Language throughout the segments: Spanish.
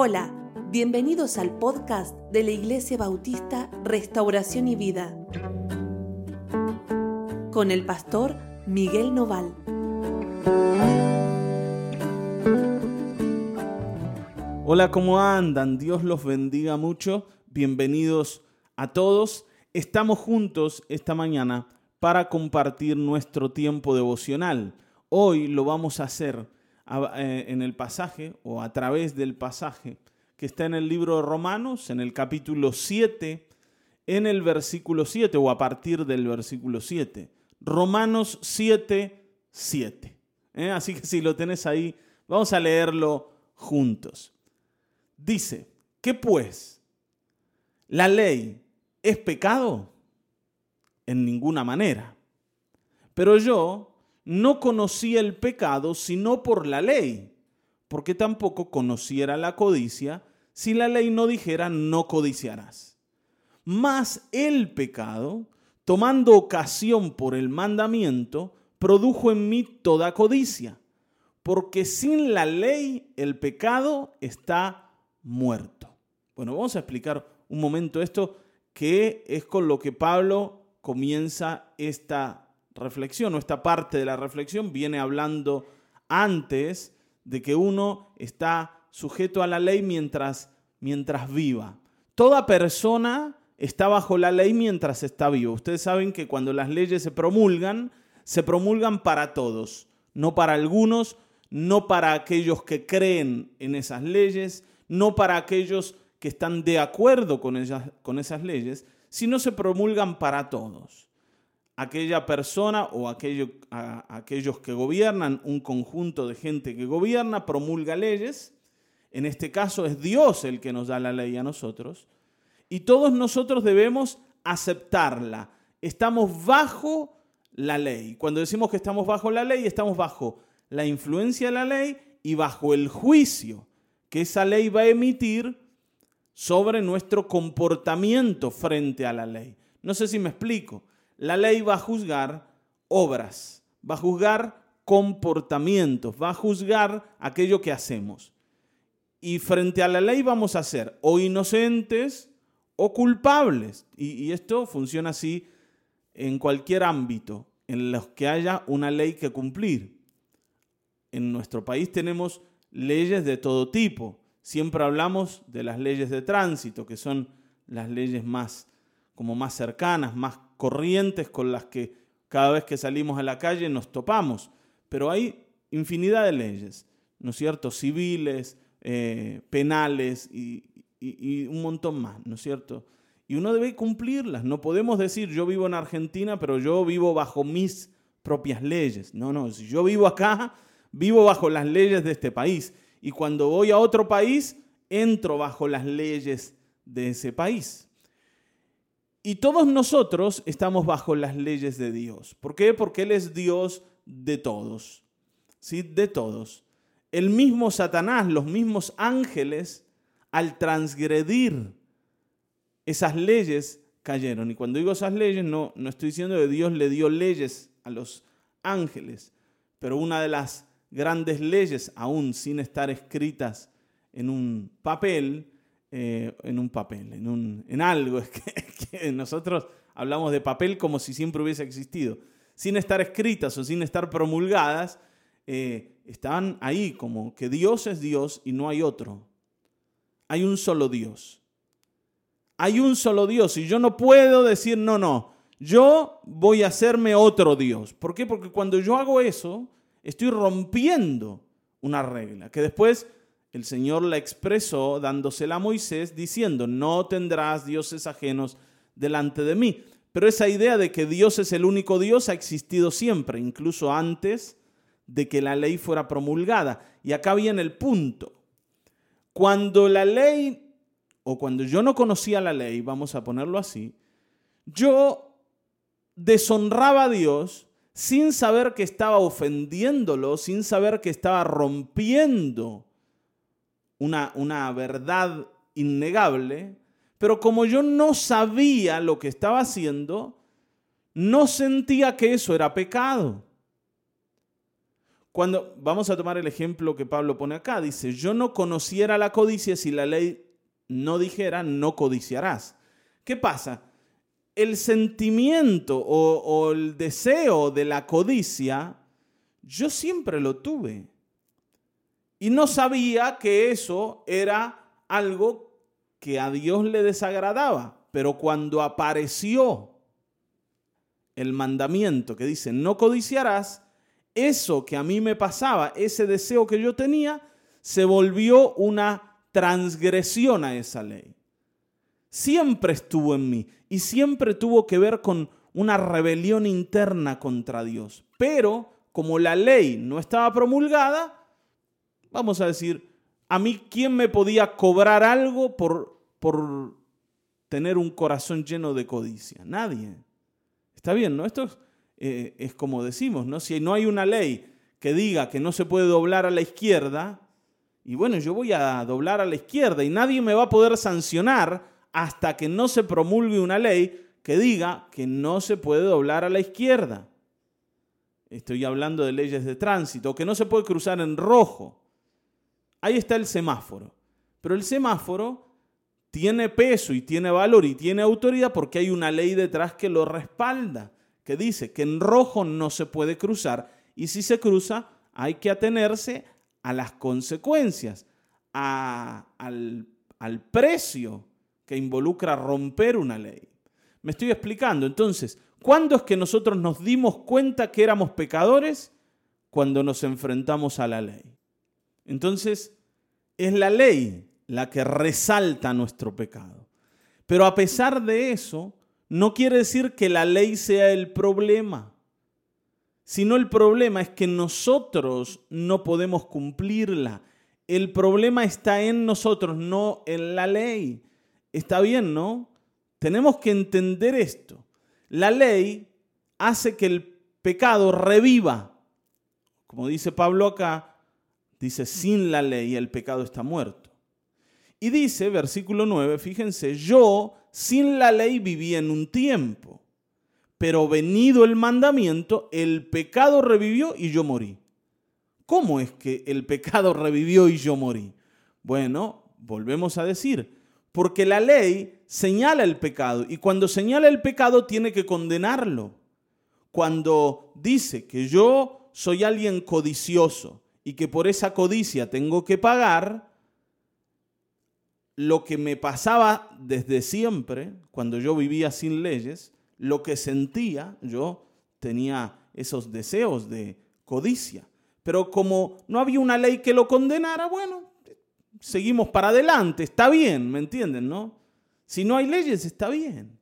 Hola, bienvenidos al podcast de la Iglesia Bautista Restauración y Vida con el pastor Miguel Noval. Hola, ¿cómo andan? Dios los bendiga mucho. Bienvenidos a todos. Estamos juntos esta mañana para compartir nuestro tiempo devocional. Hoy lo vamos a hacer en el pasaje o a través del pasaje que está en el libro de Romanos, en el capítulo 7, en el versículo 7 o a partir del versículo 7. Romanos 7, 7. ¿eh? Así que si lo tenés ahí, vamos a leerlo juntos. Dice, ¿qué pues? ¿La ley es pecado? En ninguna manera. Pero yo no conocía el pecado sino por la ley, porque tampoco conociera la codicia si la ley no dijera no codiciarás. Mas el pecado, tomando ocasión por el mandamiento, produjo en mí toda codicia, porque sin la ley el pecado está muerto. Bueno, vamos a explicar un momento esto, que es con lo que Pablo comienza esta reflexión o esta parte de la reflexión viene hablando antes de que uno está sujeto a la ley mientras, mientras viva. Toda persona está bajo la ley mientras está vivo. Ustedes saben que cuando las leyes se promulgan, se promulgan para todos, no para algunos, no para aquellos que creen en esas leyes, no para aquellos que están de acuerdo con, ellas, con esas leyes, sino se promulgan para todos aquella persona o aquellos que gobiernan, un conjunto de gente que gobierna, promulga leyes. En este caso es Dios el que nos da la ley a nosotros. Y todos nosotros debemos aceptarla. Estamos bajo la ley. Cuando decimos que estamos bajo la ley, estamos bajo la influencia de la ley y bajo el juicio que esa ley va a emitir sobre nuestro comportamiento frente a la ley. No sé si me explico la ley va a juzgar obras, va a juzgar comportamientos, va a juzgar aquello que hacemos. Y frente a la ley vamos a ser o inocentes o culpables. Y, esto funciona así en cualquier ámbito en los que haya una ley que cumplir. En nuestro país tenemos leyes de todo tipo. Siempre hablamos de las leyes de tránsito, que son las leyes más como más cercanas, más corrientes con las que cada vez que salimos a la calle nos topamos. Pero hay infinidad de leyes, ¿no es cierto? Civiles, eh, penales y, un montón más, ¿no es cierto? Y uno debe cumplirlas. No podemos decir yo vivo en Argentina, pero yo vivo bajo mis propias leyes. No, no, si yo vivo acá, vivo bajo las leyes de este país. Y cuando voy a otro país, entro bajo las leyes de ese país. Y todos nosotros estamos bajo las leyes de Dios. ¿Por qué? Porque Él es Dios de todos. ¿Sí? De todos. El mismo Satanás, los mismos ángeles, al transgredir esas leyes, cayeron. Y cuando digo esas leyes, no, no estoy diciendo que Dios le dio leyes a los ángeles, pero una de las grandes leyes, aún sin estar escritas en un papel, eh, en un papel, en, un, en algo. Es que, nosotros hablamos de papel como si siempre hubiese existido. Sin estar escritas o sin estar promulgadas, eh, están ahí como que Dios es Dios y no hay otro. Hay un solo Dios. Hay un solo Dios y yo no puedo decir, no, no, yo voy a hacerme otro Dios. ¿Por qué? Porque cuando yo hago eso, estoy rompiendo una regla que después el Señor la expresó dándosela a Moisés diciendo, no tendrás dioses ajenos delante de mí. Pero esa idea de que Dios es el único Dios ha existido siempre, incluso antes de que la ley fuera promulgada. Y acá viene el punto. Cuando la ley, o cuando yo no conocía la ley, vamos a ponerlo así, yo deshonraba a Dios sin saber que estaba ofendiéndolo, sin saber que estaba rompiendo una, verdad innegable, pero como yo no sabía lo que estaba haciendo, no sentía que eso era pecado. Cuando vamos a tomar el ejemplo que Pablo pone acá, dice, yo no conociera la codicia si la ley no dijera, no codiciarás. ¿Qué pasa? El sentimiento o, o el deseo de la codicia, yo siempre lo tuve. Y no sabía que eso era algo que a Dios le desagradaba. Pero cuando apareció el mandamiento que dice, no codiciarás, eso que a mí me pasaba, ese deseo que yo tenía, se volvió una transgresión a esa ley. Siempre estuvo en mí y siempre tuvo que ver con una rebelión interna contra Dios. Pero como la ley no estaba promulgada, vamos a decir, a mí quién me podía cobrar algo por, por tener un corazón lleno de codicia? Nadie. Está bien, ¿no? Esto es, eh, es como decimos, ¿no? Si no hay una ley que diga que no se puede doblar a la izquierda, y bueno, yo voy a doblar a la izquierda y nadie me va a poder sancionar hasta que no se promulgue una ley que diga que no se puede doblar a la izquierda. Estoy hablando de leyes de tránsito, que no se puede cruzar en rojo. Ahí está el semáforo. Pero el semáforo tiene peso y tiene valor y tiene autoridad porque hay una ley detrás que lo respalda, que dice que en rojo no se puede cruzar y si se cruza hay que atenerse a las consecuencias, al, al precio que involucra romper una ley. Me estoy explicando. Entonces, ¿cuándo es que nosotros nos dimos cuenta que éramos pecadores? Cuando nos enfrentamos a la ley. Entonces, es la ley la que resalta nuestro pecado. Pero a pesar de eso, no quiere decir que la ley sea el problema sino el problema es que nosotros no podemos cumplirla. El problema está en nosotros, no en la ley. Está bien, ¿no? Tenemos que entender esto. La ley hace que el pecado reviva. Como dice Pablo acá, dice, sin la ley el pecado está muerto. Y dice, versículo 9, fíjense, yo sin la ley viví en un tiempo pero venido el mandamiento, el pecado revivió y yo morí. ¿Cómo es que el pecado revivió y yo morí? Bueno, volvemos a decir, porque la ley señala el pecado y cuando señala el pecado tiene que condenarlo. Cuando dice que yo soy alguien codicioso y que por esa codicia tengo que pagar, lo que me pasaba desde siempre, cuando yo vivía sin leyes, lo que sentía, yo tenía esos deseos de codicia. Pero como no había una ley que lo condenara, bueno, seguimos para adelante, está bien, ¿me entienden, no? Si no hay leyes, está bien.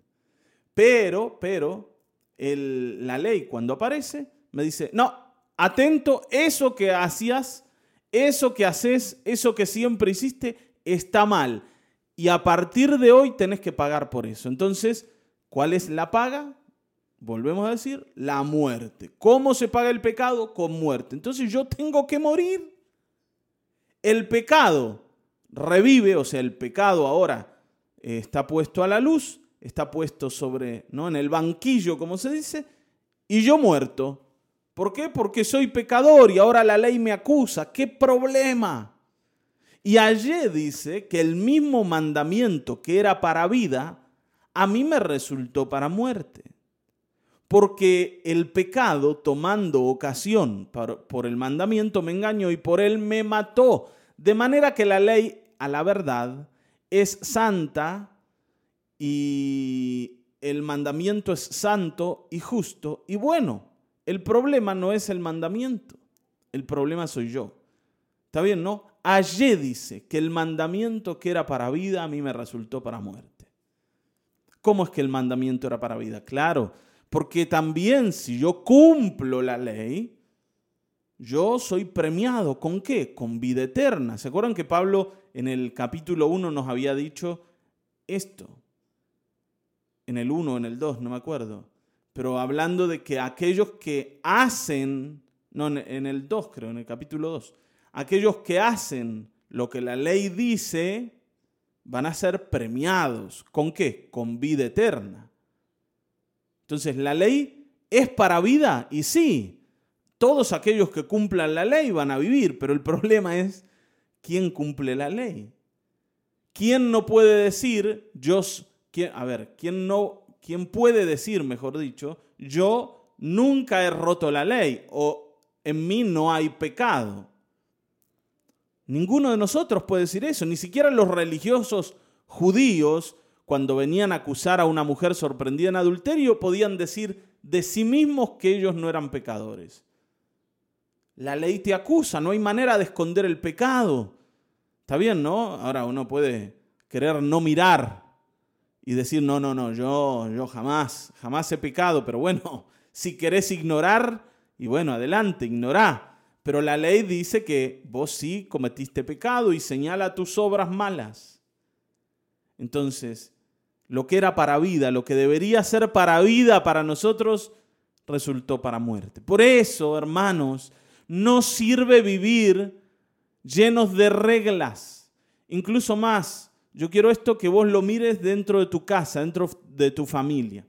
Pero, pero, la ley cuando aparece me dice, no, atento, eso que hacías, eso que haces, eso que siempre hiciste, está mal. Y a partir de hoy tenés que pagar por eso. Entonces, ¿Cuál es la paga? Volvemos a decir, la muerte. ¿Cómo se paga el pecado? Con muerte. Entonces yo tengo que morir. El pecado revive, o sea, el pecado ahora eh, está puesto a la luz, está puesto sobre, ¿no? En el banquillo, como se dice, y yo muerto. ¿Por qué? Porque soy pecador y ahora la ley me acusa. ¿Qué problema? Y allí dice que el mismo mandamiento que era para vida, a mí me resultó para muerte. Porque el pecado, tomando ocasión por, el mandamiento, me engañó y por él me mató. De manera que la ley, a la verdad, es santa y el mandamiento es santo y justo y bueno. El problema no es el mandamiento, el problema soy yo. ¿Está bien, no? Allí dice que el mandamiento que era para vida a mí me resultó para muerte. ¿Cómo es que el mandamiento era para vida? Claro, porque también si yo cumplo la ley, yo soy premiado. ¿Con qué? Con vida eterna. ¿Se acuerdan que Pablo en el capítulo 1 nos había dicho esto? En el 1 o en el 2, no me acuerdo. Pero hablando de que aquellos que hacen, no, en el 2 creo, en el capítulo 2, aquellos que hacen lo que la ley dice, van a ser premiados. ¿Con qué? Con vida eterna. Entonces, ¿la ley es para vida? Y sí, todos aquellos que cumplan la ley van a vivir, pero el problema es quién cumple la ley. ¿Quién no puede decir, yo, a ver, quién no, quién puede decir, mejor dicho, yo nunca he roto la ley o en mí no hay pecado? Ninguno de nosotros puede decir eso, ni siquiera los religiosos judíos, cuando venían a acusar a una mujer sorprendida en adulterio, podían decir de sí mismos que ellos no eran pecadores. La ley te acusa, no hay manera de esconder el pecado. Está bien, ¿no? Ahora uno puede querer no mirar y decir, no, no, no, yo, yo jamás, jamás he pecado, pero bueno, si querés ignorar, y bueno, adelante, ignorá. Pero la ley dice que vos sí cometiste pecado y señala tus obras malas. Entonces, lo que era para vida, lo que debería ser para vida para nosotros, resultó para muerte. Por eso, hermanos, no sirve vivir llenos de reglas. Incluso más, yo quiero esto que vos lo mires dentro de tu casa, dentro de tu familia.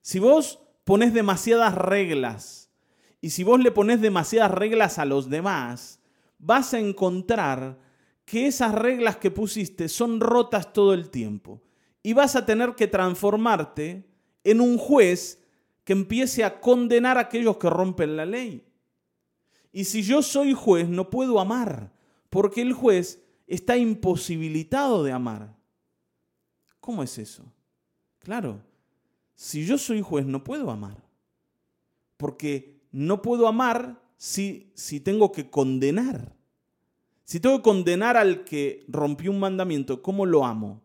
Si vos pones demasiadas reglas y si vos le pones demasiadas reglas a los demás, vas a encontrar que esas reglas que pusiste son rotas todo el tiempo y vas a tener que transformarte en un juez que empiece a condenar a aquellos que rompen la ley. Y si yo soy juez, no puedo amar, porque el juez está imposibilitado de amar. ¿Cómo es eso? Claro, si yo soy juez, no puedo amar, porque no puedo amar si, si tengo que condenar. Si tengo que condenar al que rompió un mandamiento, ¿cómo lo amo?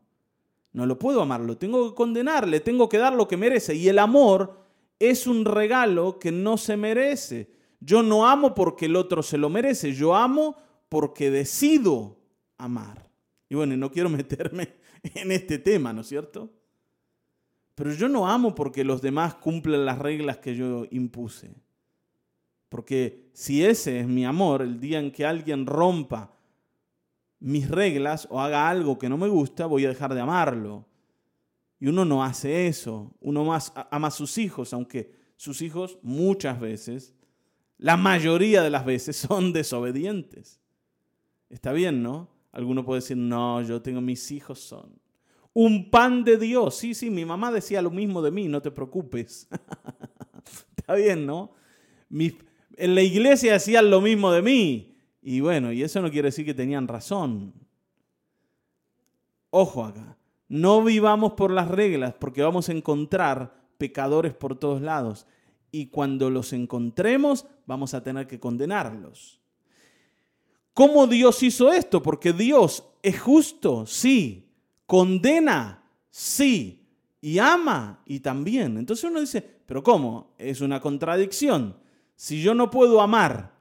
No lo puedo amar, lo tengo que condenar, le tengo que dar lo que merece. Y el amor es un regalo que no se merece. Yo no amo porque el otro se lo merece, yo amo porque decido amar. Y bueno, no quiero meterme en este tema, ¿no es cierto? Pero yo no amo porque los demás cumplen las reglas que yo impuse. Porque si ese es mi amor, el día en que alguien rompa mis reglas o haga algo que no me gusta, voy a dejar de amarlo. Y uno no hace eso. Uno más ama a sus hijos, aunque sus hijos muchas veces la mayoría de las veces son desobedientes. Está bien, ¿no? Alguno puede decir, no, yo tengo mis hijos son un pan de Dios. Sí, sí, mi mamá decía lo mismo de mí, no te preocupes. Está bien, ¿no? en la iglesia decían lo mismo de mí. Y bueno, y eso no quiere decir que tenían razón. Ojo acá, no vivamos por las reglas porque vamos a encontrar pecadores por todos lados y cuando los encontremos vamos a tener que condenarlos. ¿Cómo Dios hizo esto? Porque Dios es justo, sí, condena, sí, y ama, y también. Entonces uno dice, pero ¿cómo? Es una contradicción. Si yo no puedo amar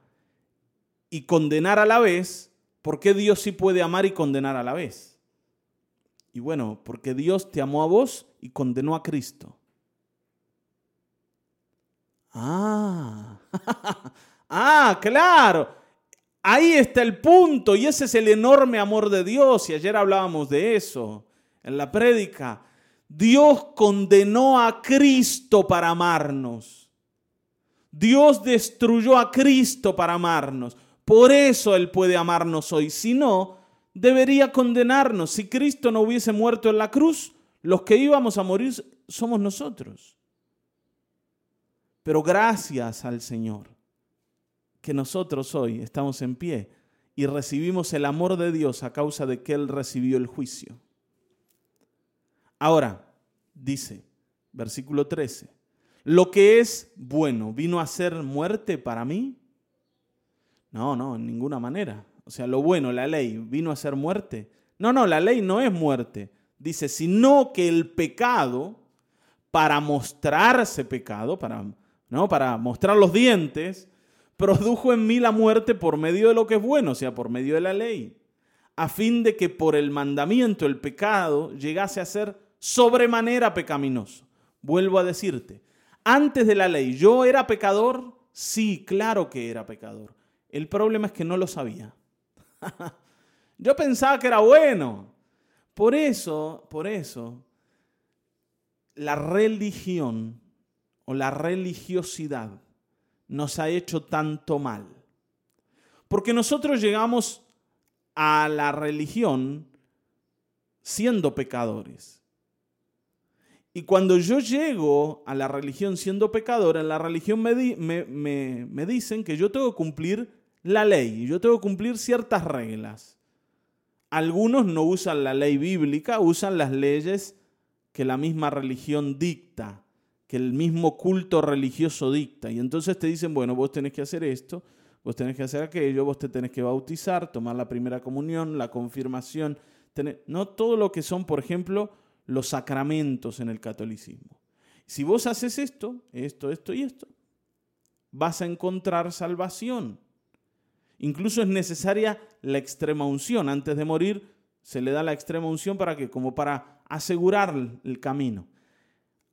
y condenar a la vez, ¿por qué Dios sí puede amar y condenar a la vez? Y bueno, porque Dios te amó a vos y condenó a Cristo. Ah, ah, claro. Ahí está el punto y ese es el enorme amor de Dios y ayer hablábamos de eso en la prédica. Dios condenó a Cristo para amarnos. Dios destruyó a Cristo para amarnos. Por eso Él puede amarnos hoy. Si no, debería condenarnos. Si Cristo no hubiese muerto en la cruz, los que íbamos a morir somos nosotros. Pero gracias al Señor que nosotros hoy estamos en pie y recibimos el amor de Dios a causa de que Él recibió el juicio. Ahora, dice, versículo 13, lo que es bueno vino a ser muerte para mí. No, no, en ninguna manera. O sea, lo bueno, la ley, vino a ser muerte. No, no, la ley no es muerte. Dice, sino que el pecado, para mostrarse pecado, para ¿no? Para mostrar los dientes, produjo en mí la muerte por medio de lo que es bueno, o sea, por medio de la ley, a fin de que por el mandamiento el pecado llegase a ser sobremanera pecaminoso. Vuelvo a decirte, antes de la ley, ¿yo era pecador? Sí, claro que era pecador. El problema es que no lo sabía. Yo pensaba que era bueno. Por eso, por eso, la religión o la religiosidad nos ha hecho tanto mal? Porque nosotros llegamos a la religión siendo pecadores. Y cuando yo llego a la religión siendo pecador, en la religión me, me, dicen que yo tengo que cumplir la ley, yo tengo que cumplir ciertas reglas. Algunos no usan la ley bíblica, usan las leyes que la misma religión dicta, que el mismo culto religioso dicta. Y entonces te dicen, bueno, vos tenés que hacer esto, vos tenés que hacer aquello, vos te tenés que bautizar, tomar la primera comunión, la confirmación, no todo lo que son, por ejemplo, los sacramentos en el catolicismo. Si vos haces esto, esto, esto y esto, vas a encontrar salvación. Incluso es necesaria la extrema unción. Antes de morir se le da la extrema unción para que, como para asegurar el camino.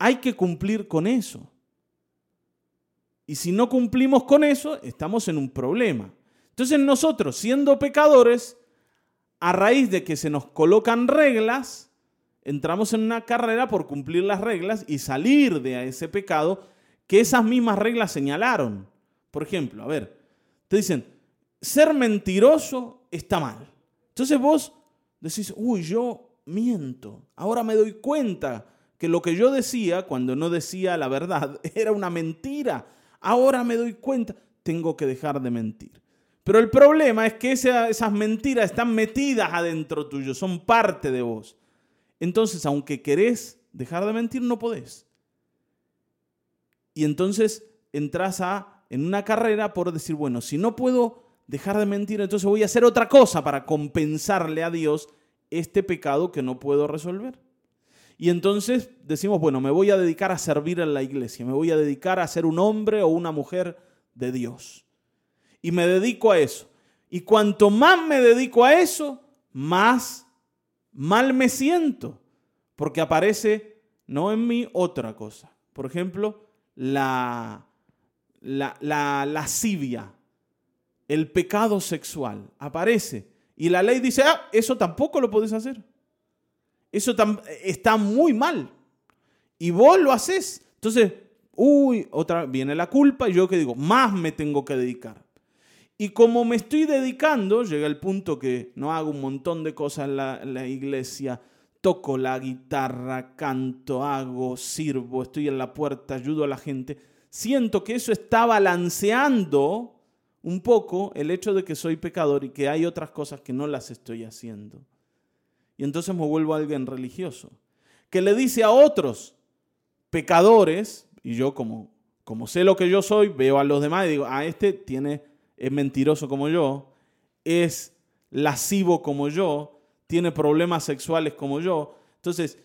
Hay que cumplir con eso. Y si no cumplimos con eso, estamos en un problema. Entonces nosotros, siendo pecadores, a raíz de que se nos colocan reglas, entramos en una carrera por cumplir las reglas y salir de ese pecado que esas mismas reglas señalaron. Por ejemplo, a ver, te dicen, ser mentiroso está mal. Entonces vos decís, uy, yo miento. Ahora me doy cuenta que lo que yo decía cuando no decía la verdad era una mentira. Ahora me doy cuenta, tengo que dejar de mentir. Pero el problema es que esas mentiras están metidas adentro tuyo, son parte de vos. Entonces, aunque querés dejar de mentir, no podés. Y entonces entras a, en una carrera por decir, bueno, si no puedo dejar de mentir, entonces voy a hacer otra cosa para compensarle a Dios este pecado que no puedo resolver. Y entonces decimos, bueno, me voy a dedicar a servir en la iglesia, me voy a dedicar a ser un hombre o una mujer de Dios y me dedico a eso. Y cuanto más me dedico a eso, más mal me siento, porque aparece no en mí otra cosa. Por ejemplo, la, la, la lascivia, el pecado sexual, aparece. Y la ley dice, ah, eso tampoco lo podés hacer. Eso está muy mal. Y vos lo haces. Entonces, uy, otra viene la culpa y yo que digo, más me tengo que dedicar. Y como me estoy dedicando, llega el punto que no hago un montón de cosas en la, iglesia, toco la guitarra, canto, hago, sirvo, estoy en la puerta, ayudo a la gente, siento que eso está balanceando un poco el hecho de que soy pecador y que hay otras cosas que no las estoy haciendo. Y entonces me vuelvo alguien religioso, que le dice a otros pecadores, y yo como, como sé lo que yo soy, veo a los demás y digo, a ah, este tiene es mentiroso como yo, es lascivo como yo, tiene problemas sexuales como yo. Entonces,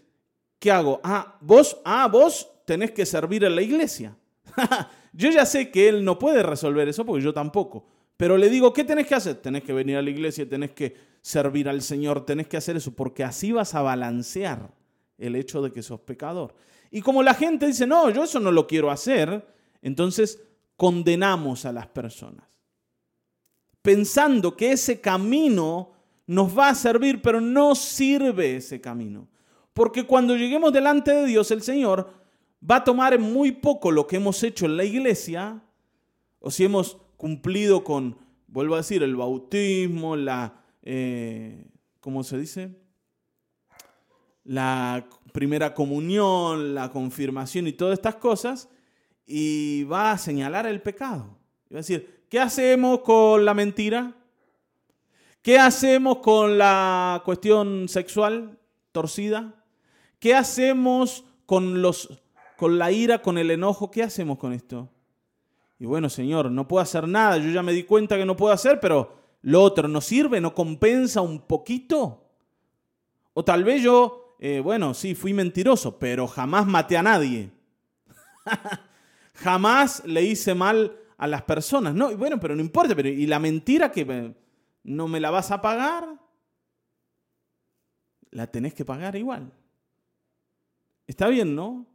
¿qué hago? Ah, vos, ah, vos tenés que servir en la iglesia. yo ya sé que él no puede resolver eso porque yo tampoco. Pero le digo, ¿qué tenés que hacer? Tenés que venir a la iglesia, tenés que servir al Señor, tenés que hacer eso, porque así vas a balancear el hecho de que sos pecador. Y como la gente dice, no, yo eso no lo quiero hacer, entonces condenamos a las personas pensando que ese camino nos va a servir, pero no sirve ese camino. Porque cuando lleguemos delante de Dios, el Señor va a tomar muy poco lo que hemos hecho en la iglesia, o si hemos cumplido con, vuelvo a decir, el bautismo, la, eh, ¿cómo se dice? La primera comunión, la confirmación y todas estas cosas, y va a señalar el pecado. va a decir, ¿Qué hacemos con la mentira? ¿Qué hacemos con la cuestión sexual torcida? ¿Qué hacemos con, los, con la ira, con el enojo? ¿Qué hacemos con esto? Y bueno, Señor, no puedo hacer nada, yo ya me di cuenta que no puedo hacer, pero lo otro no sirve, no compensa un poquito. O tal vez yo, eh, bueno, sí, fui mentiroso, pero jamás maté a nadie. jamás le hice mal a las personas. No, bueno, pero no importa, pero ¿y la mentira que no me la vas a pagar? La tenés que pagar igual. Está bien, ¿no?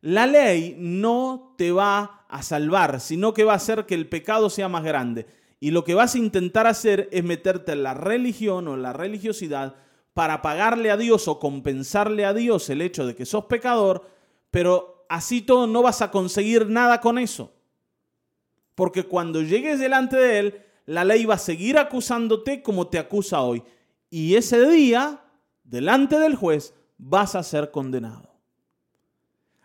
La ley no te va a salvar, sino que va a hacer que el pecado sea más grande. Y lo que vas a intentar hacer es meterte en la religión o en la religiosidad para pagarle a Dios o compensarle a Dios el hecho de que sos pecador, pero así todo no vas a conseguir nada con eso. Porque cuando llegues delante de Él, la ley va a seguir acusándote como te acusa hoy. Y ese día, delante del juez, vas a ser condenado.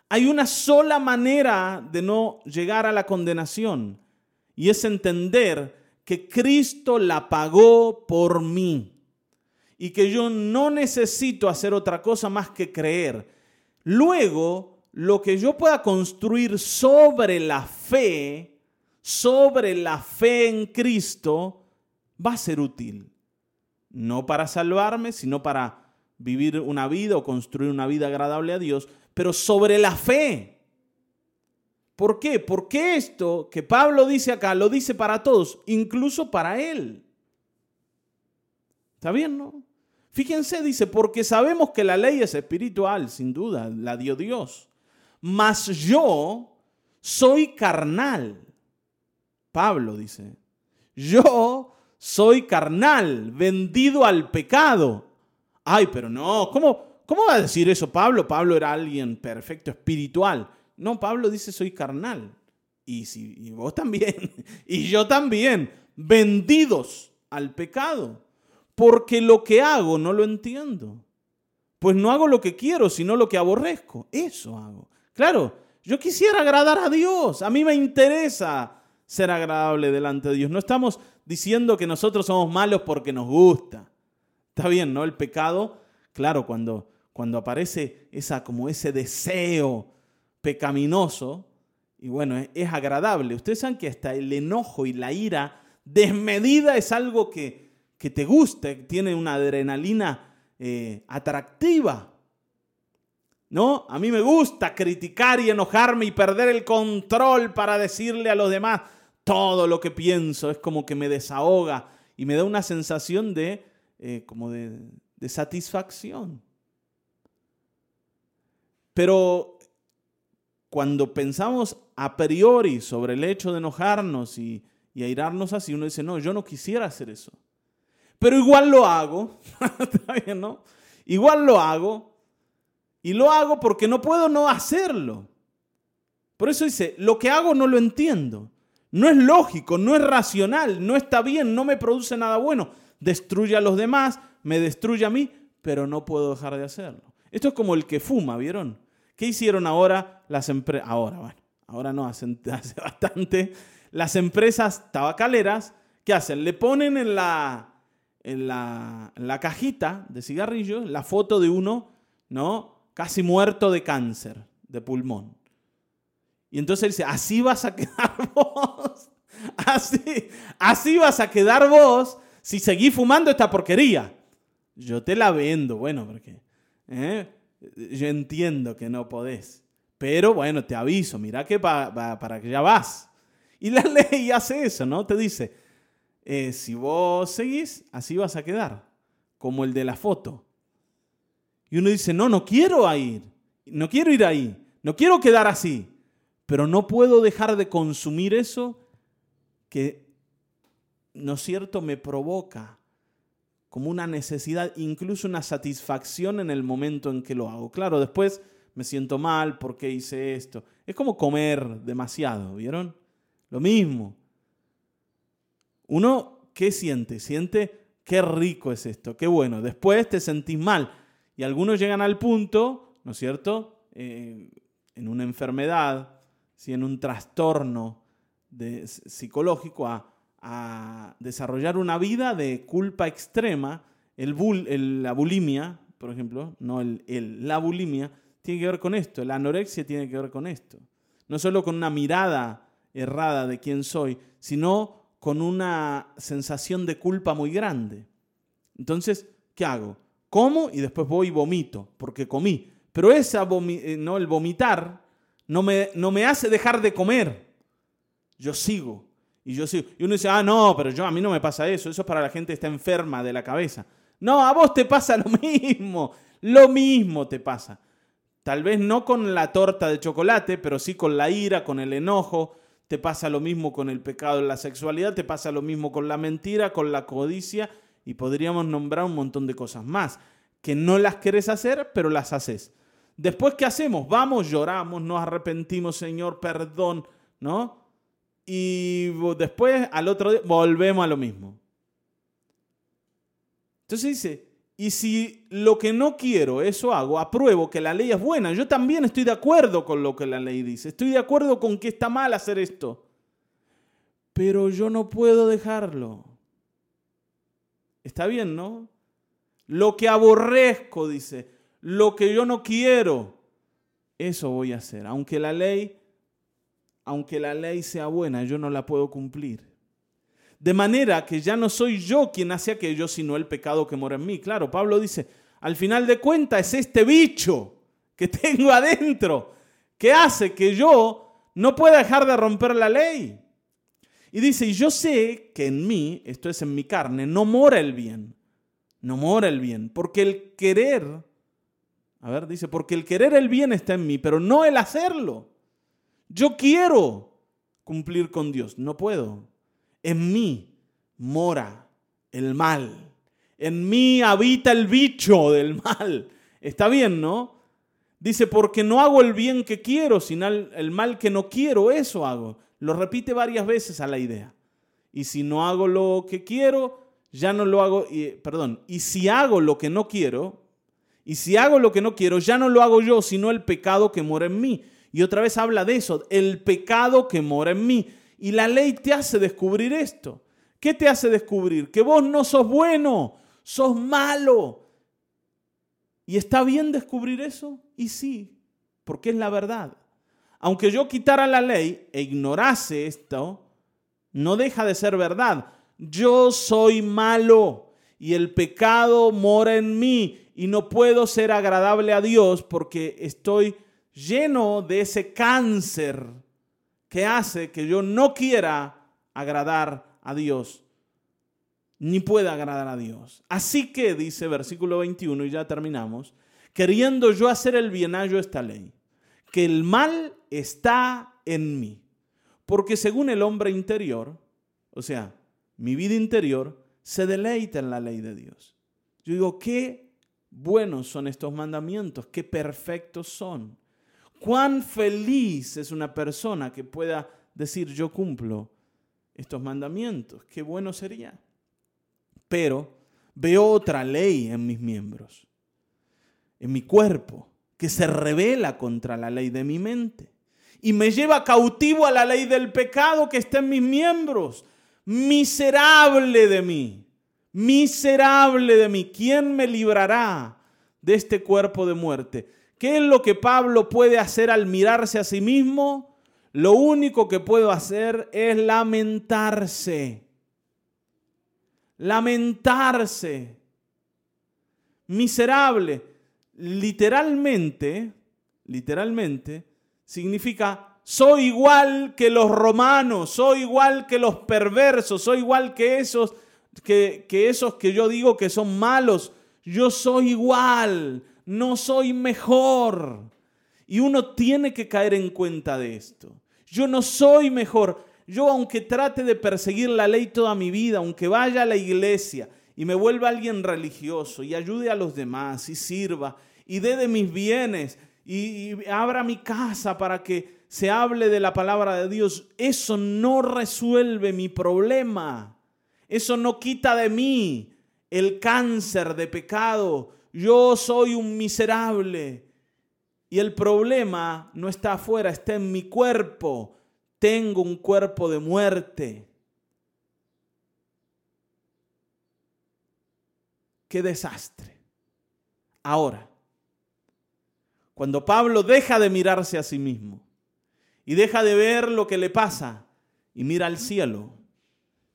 Hay una sola manera de no llegar a la condenación y es entender que Cristo la pagó por mí y que yo no necesito hacer otra cosa más que creer. Luego, lo que yo pueda construir sobre la fe, sobre la fe en Cristo, va a ser útil. No para salvarme, sino para vivir una vida o construir una vida agradable a Dios, pero sobre la fe. ¿Por qué? Porque esto que Pablo dice acá lo dice para todos, incluso para él. ¿Está bien, no? Fíjense, dice, porque sabemos que la ley es espiritual, sin duda, la dio Dios. Mas yo soy carnal. Pablo dice, yo soy carnal, vendido al pecado. Ay, pero no, ¿cómo, ¿Cómo va a decir eso Pablo? Pablo era alguien perfecto, espiritual. No, Pablo dice soy carnal. Y, si, y vos también. Y yo también. Vendidos al pecado. Porque lo que hago no lo entiendo. Pues no hago lo que quiero, sino lo que aborrezco. Eso hago. Claro, yo quisiera agradar a Dios. A mí me interesa ser agradable delante de Dios. No estamos diciendo que nosotros somos malos porque nos gusta. Está bien, ¿no? El pecado, claro, cuando cuando aparece esa, como ese deseo pecaminoso, y bueno, es, agradable. Ustedes saben que hasta el enojo y la ira desmedida es algo que, que te gusta, tiene una adrenalina eh, atractiva. ¿No? A mí me gusta criticar y enojarme y perder el control para decirle a los demás todo lo que pienso. Es como que me desahoga y me da una sensación de, eh, como de, de satisfacción. Pero cuando pensamos a priori sobre el hecho de enojarnos y, y airarnos así, uno dice, no, yo no quisiera hacer eso. Pero igual lo hago, ¿está bien, no? Igual lo hago y lo hago porque no puedo no hacerlo. Por eso dice, lo que hago no lo entiendo. No es lógico, no es racional, no está bien, no me produce nada bueno. Destruye a los demás, me destruye a mí, pero no puedo dejar de hacerlo. Esto es como el que fuma, ¿vieron? ¿Qué hicieron ahora las empresas? Ahora, bueno, ahora no, hace, hace bastante. Las empresas tabacaleras, ¿qué hacen? Le ponen en la, en la, la cajita de cigarrillos la foto de uno, ¿no? Casi muerto de cáncer de pulmón. Y entonces dice, así vas a quedar vos. Así, así vas a quedar vos si seguís fumando esta porquería. Yo te la vendo, bueno, porque ¿Eh? Yo entiendo que no podés. Pero bueno, te aviso, mira que para que ya vas. Y la ley hace eso, ¿no? Te dice, eh, si vos seguís, así vas a quedar, como el de la foto. Y uno dice, no, no quiero ir, no quiero ir ahí, no quiero quedar así, pero no puedo dejar de consumir eso que, ¿no es cierto?, me provoca como una necesidad, incluso una satisfacción en el momento en que lo hago. Claro, después me siento mal porque hice esto. Es como comer demasiado, ¿vieron? Lo mismo. Uno, ¿qué siente? Siente, qué rico es esto, qué bueno. Después te sentís mal. Y algunos llegan al punto, ¿no es cierto? Eh, en una enfermedad, si en un trastorno de, psicológico, a a desarrollar una vida de culpa extrema, el, la bulimia, por ejemplo, no el, la bulimia, tiene que ver con esto, la anorexia tiene que ver con esto. No solo con una mirada errada de quién soy, sino con una sensación de culpa muy grande. Entonces, ¿qué hago? Como y después voy y vomito, porque comí. Pero esa eh, no, el vomitar no me, no me hace dejar de comer. Yo sigo y yo y uno dice, ah, no, pero yo a mí no me pasa eso, eso es para la gente que está enferma de la cabeza. No, a vos te pasa lo mismo, lo mismo te pasa. Tal vez no con la torta de chocolate, pero sí con la ira, con el enojo. Te pasa lo mismo con el pecado en la sexualidad, te pasa lo mismo con la mentira, con la codicia y podríamos nombrar un montón de cosas más que no las querés hacer, pero las haces. Después, ¿qué hacemos? Vamos, lloramos, nos arrepentimos, Señor, perdón, ¿no? Y después al otro día volvemos a lo mismo. Entonces dice, y si lo que no quiero, eso hago, apruebo que la ley es buena. Yo también estoy de acuerdo con lo que la ley dice. Estoy de acuerdo con que está mal hacer esto. Pero yo no puedo dejarlo. Está bien, ¿no? Lo que aborrezco, dice, lo que yo no quiero, eso voy a hacer. Aunque la ley, aunque la ley sea buena, yo no la puedo cumplir. De manera que ya no soy yo quien hace aquello, sino el pecado que mora en mí. Claro, Pablo dice, al final de cuentas es este bicho que tengo adentro que hace que yo no pueda dejar de romper la ley. Y dice, y yo sé que en mí, esto es en mi carne, no mora el bien. No mora el bien. Porque el querer, a ver, dice, porque el querer el bien está en mí, pero no el hacerlo. Yo quiero cumplir con Dios, no puedo. En mí mora el mal. En mí habita el bicho del mal. Está bien, ¿no? Dice, porque no hago el bien que quiero, sino el mal que no quiero, eso hago. Lo repite varias veces a la idea. Y si no hago lo que quiero, ya no lo hago, y, perdón, y si hago lo que no quiero, y si hago lo que no quiero, ya no lo hago yo, sino el pecado que mora en mí. Y otra vez habla de eso, el pecado que mora en mí. Y la ley te hace descubrir esto. ¿Qué te hace descubrir? Que vos no sos bueno, sos malo. ¿Y está bien descubrir eso? Y sí, porque es la verdad. Aunque yo quitara la ley e ignorase esto, no deja de ser verdad. Yo soy malo y el pecado mora en mí y no puedo ser agradable a Dios porque estoy lleno de ese cáncer que hace que yo no quiera agradar a Dios, ni pueda agradar a Dios. Así que, dice versículo 21, y ya terminamos, queriendo yo hacer el bien hallo esta ley, que el mal está en mí, porque según el hombre interior, o sea, mi vida interior, se deleita en la ley de Dios. Yo digo, qué buenos son estos mandamientos, qué perfectos son. Cuán feliz es una persona que pueda decir yo cumplo estos mandamientos. Qué bueno sería. Pero veo otra ley en mis miembros, en mi cuerpo, que se revela contra la ley de mi mente y me lleva cautivo a la ley del pecado que está en mis miembros. Miserable de mí, miserable de mí. ¿Quién me librará de este cuerpo de muerte? ¿Qué es lo que Pablo puede hacer al mirarse a sí mismo? Lo único que puedo hacer es lamentarse. Lamentarse. Miserable. Literalmente, literalmente, significa soy igual que los romanos, soy igual que los perversos, soy igual que esos que, que esos que yo digo que son malos. Yo soy igual no soy mejor. Y uno tiene que caer en cuenta de esto. Yo no soy mejor. Yo aunque trate de perseguir la ley toda mi vida, aunque vaya a la iglesia y me vuelva alguien religioso y ayude a los demás y sirva y dé de mis bienes y, y abra mi casa para que se hable de la palabra de Dios, eso no resuelve mi problema. Eso no quita de mí el cáncer de pecado yo soy un miserable. Y el problema no está afuera, está en mi cuerpo. Tengo un cuerpo de muerte. Qué desastre. Ahora, cuando Pablo deja de mirarse a sí mismo y deja de ver lo que le pasa y mira al cielo,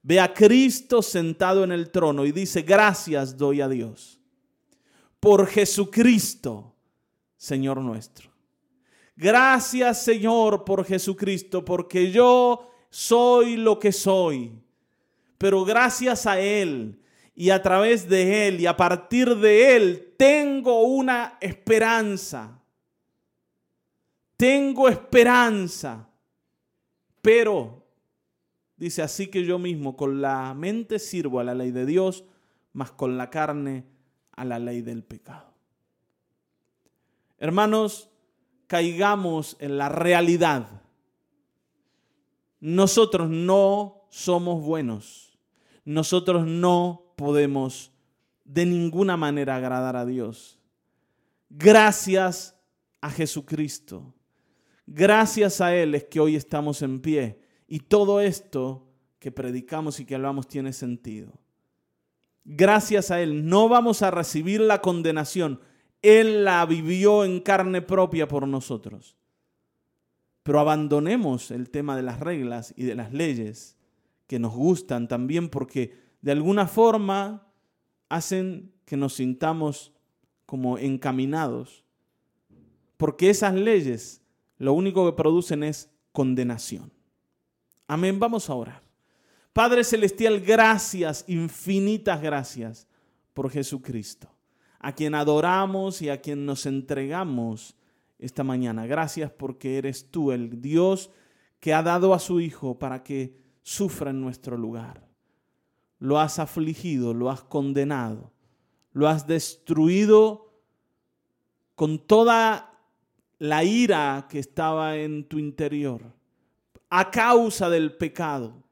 ve a Cristo sentado en el trono y dice, gracias doy a Dios por Jesucristo, Señor nuestro. Gracias, Señor, por Jesucristo, porque yo soy lo que soy. Pero gracias a Él y a través de Él y a partir de Él tengo una esperanza. Tengo esperanza. Pero, dice así que yo mismo con la mente sirvo a la ley de Dios, mas con la carne a la ley del pecado. Hermanos, caigamos en la realidad. nosotros no somos buenos. Nosotros no podemos de ninguna manera agradar a Dios. Gracias a Jesucristo. Gracias a Él es que hoy estamos en pie. Y todo esto que predicamos y que hablamos tiene sentido. Gracias a Él no vamos a recibir la condenación. Él la vivió en carne propia por nosotros. Pero abandonemos el tema de las reglas y de las leyes que nos gustan también porque de alguna forma hacen que nos sintamos como encaminados. Porque esas leyes lo único que producen es condenación. Amén, vamos a orar. Padre Celestial, gracias, infinitas gracias por Jesucristo, a quien adoramos y a quien nos entregamos esta mañana. Gracias porque eres tú el Dios que ha dado a su Hijo para que sufra en nuestro lugar. Lo has afligido, lo has condenado, lo has destruido con toda la ira que estaba en tu interior a causa del pecado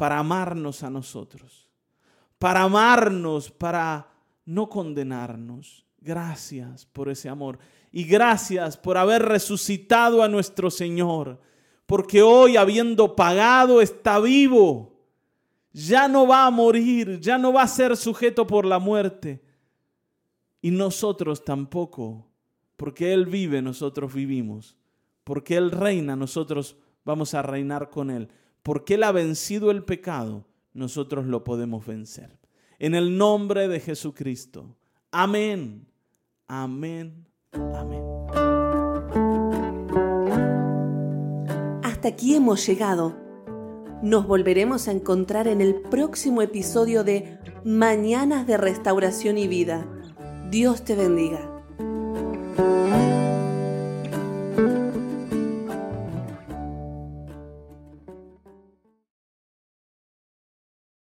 para amarnos a nosotros, para amarnos, para no condenarnos. Gracias por ese amor y gracias por haber resucitado a nuestro Señor, porque hoy habiendo pagado está vivo. Ya no va a morir, ya no va a ser sujeto por la muerte. Y nosotros tampoco porque Él vive, nosotros vivimos. Porque Él reina, nosotros vamos a reinar con Él. Porque Él ha vencido el pecado, nosotros lo podemos vencer. En el nombre de Jesucristo. Amén. Amén. Amén. Hasta aquí hemos llegado. Nos volveremos a encontrar en el próximo episodio de Mañanas de Restauración y Vida. Dios te bendiga.